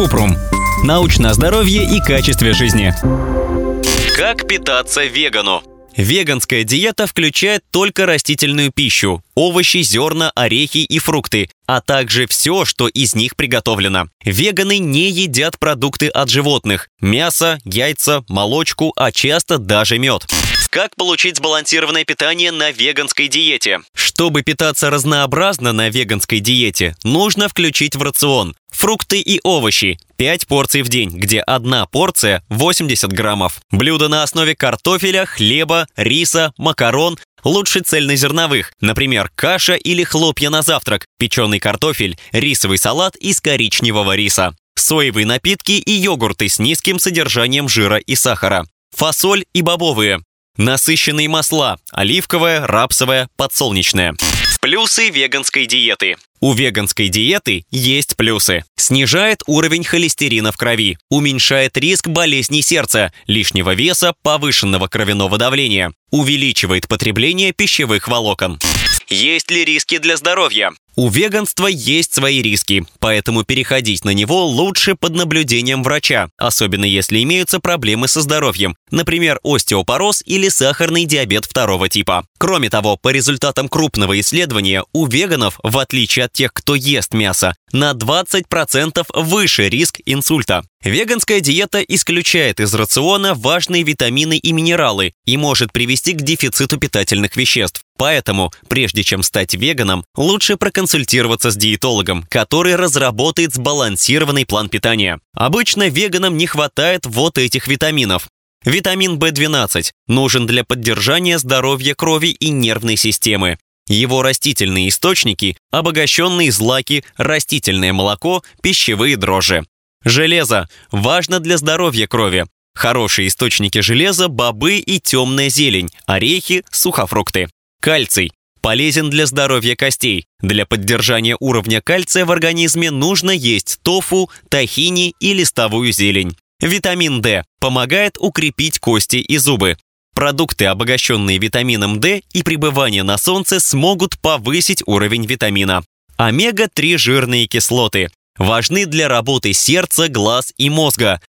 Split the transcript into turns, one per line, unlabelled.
Купрум. Научное здоровье и качестве жизни.
Как питаться вегану? Веганская диета включает только растительную пищу, овощи, зерна, орехи и фрукты, а также все, что из них приготовлено. Веганы не едят продукты от животных – мясо, яйца, молочку, а часто даже мед. Как получить сбалансированное питание на веганской диете? Чтобы питаться разнообразно на веганской диете, нужно включить в рацион фрукты и овощи 5 порций в день, где одна порция 80 граммов. Блюда на основе картофеля, хлеба, риса, макарон, лучше цельнозерновых, например, каша или хлопья на завтрак, печеный картофель, рисовый салат из коричневого риса, соевые напитки и йогурты с низким содержанием жира и сахара, фасоль и бобовые, Насыщенные масла – оливковое, рапсовое, подсолнечное. Плюсы веганской диеты. У веганской диеты есть плюсы. Снижает уровень холестерина в крови, уменьшает риск болезней сердца, лишнего веса, повышенного кровяного давления, увеличивает потребление пищевых волокон. Есть ли риски для здоровья? У веганства есть свои риски, поэтому переходить на него лучше под наблюдением врача, особенно если имеются проблемы со здоровьем, например, остеопороз или сахарный диабет второго типа. Кроме того, по результатам крупного исследования, у веганов, в отличие от тех, кто ест мясо, на 20% выше риск инсульта. Веганская диета исключает из рациона важные витамины и минералы и может привести к дефициту питательных веществ. Поэтому, прежде чем стать веганом, лучше проконсультироваться с диетологом, который разработает сбалансированный план питания. Обычно веганам не хватает вот этих витаминов. Витамин В12 нужен для поддержания здоровья крови и нервной системы. Его растительные источники – обогащенные злаки, растительное молоко, пищевые дрожжи. Железо важно для здоровья крови. Хорошие источники железа – бобы и темная зелень, орехи, сухофрукты. Кальций полезен для здоровья костей. Для поддержания уровня кальция в организме нужно есть тофу, тахини и листовую зелень. Витамин D помогает укрепить кости и зубы. Продукты, обогащенные витамином D и пребывание на солнце смогут повысить уровень витамина. Омега-3 жирные кислоты важны для работы сердца, глаз и мозга.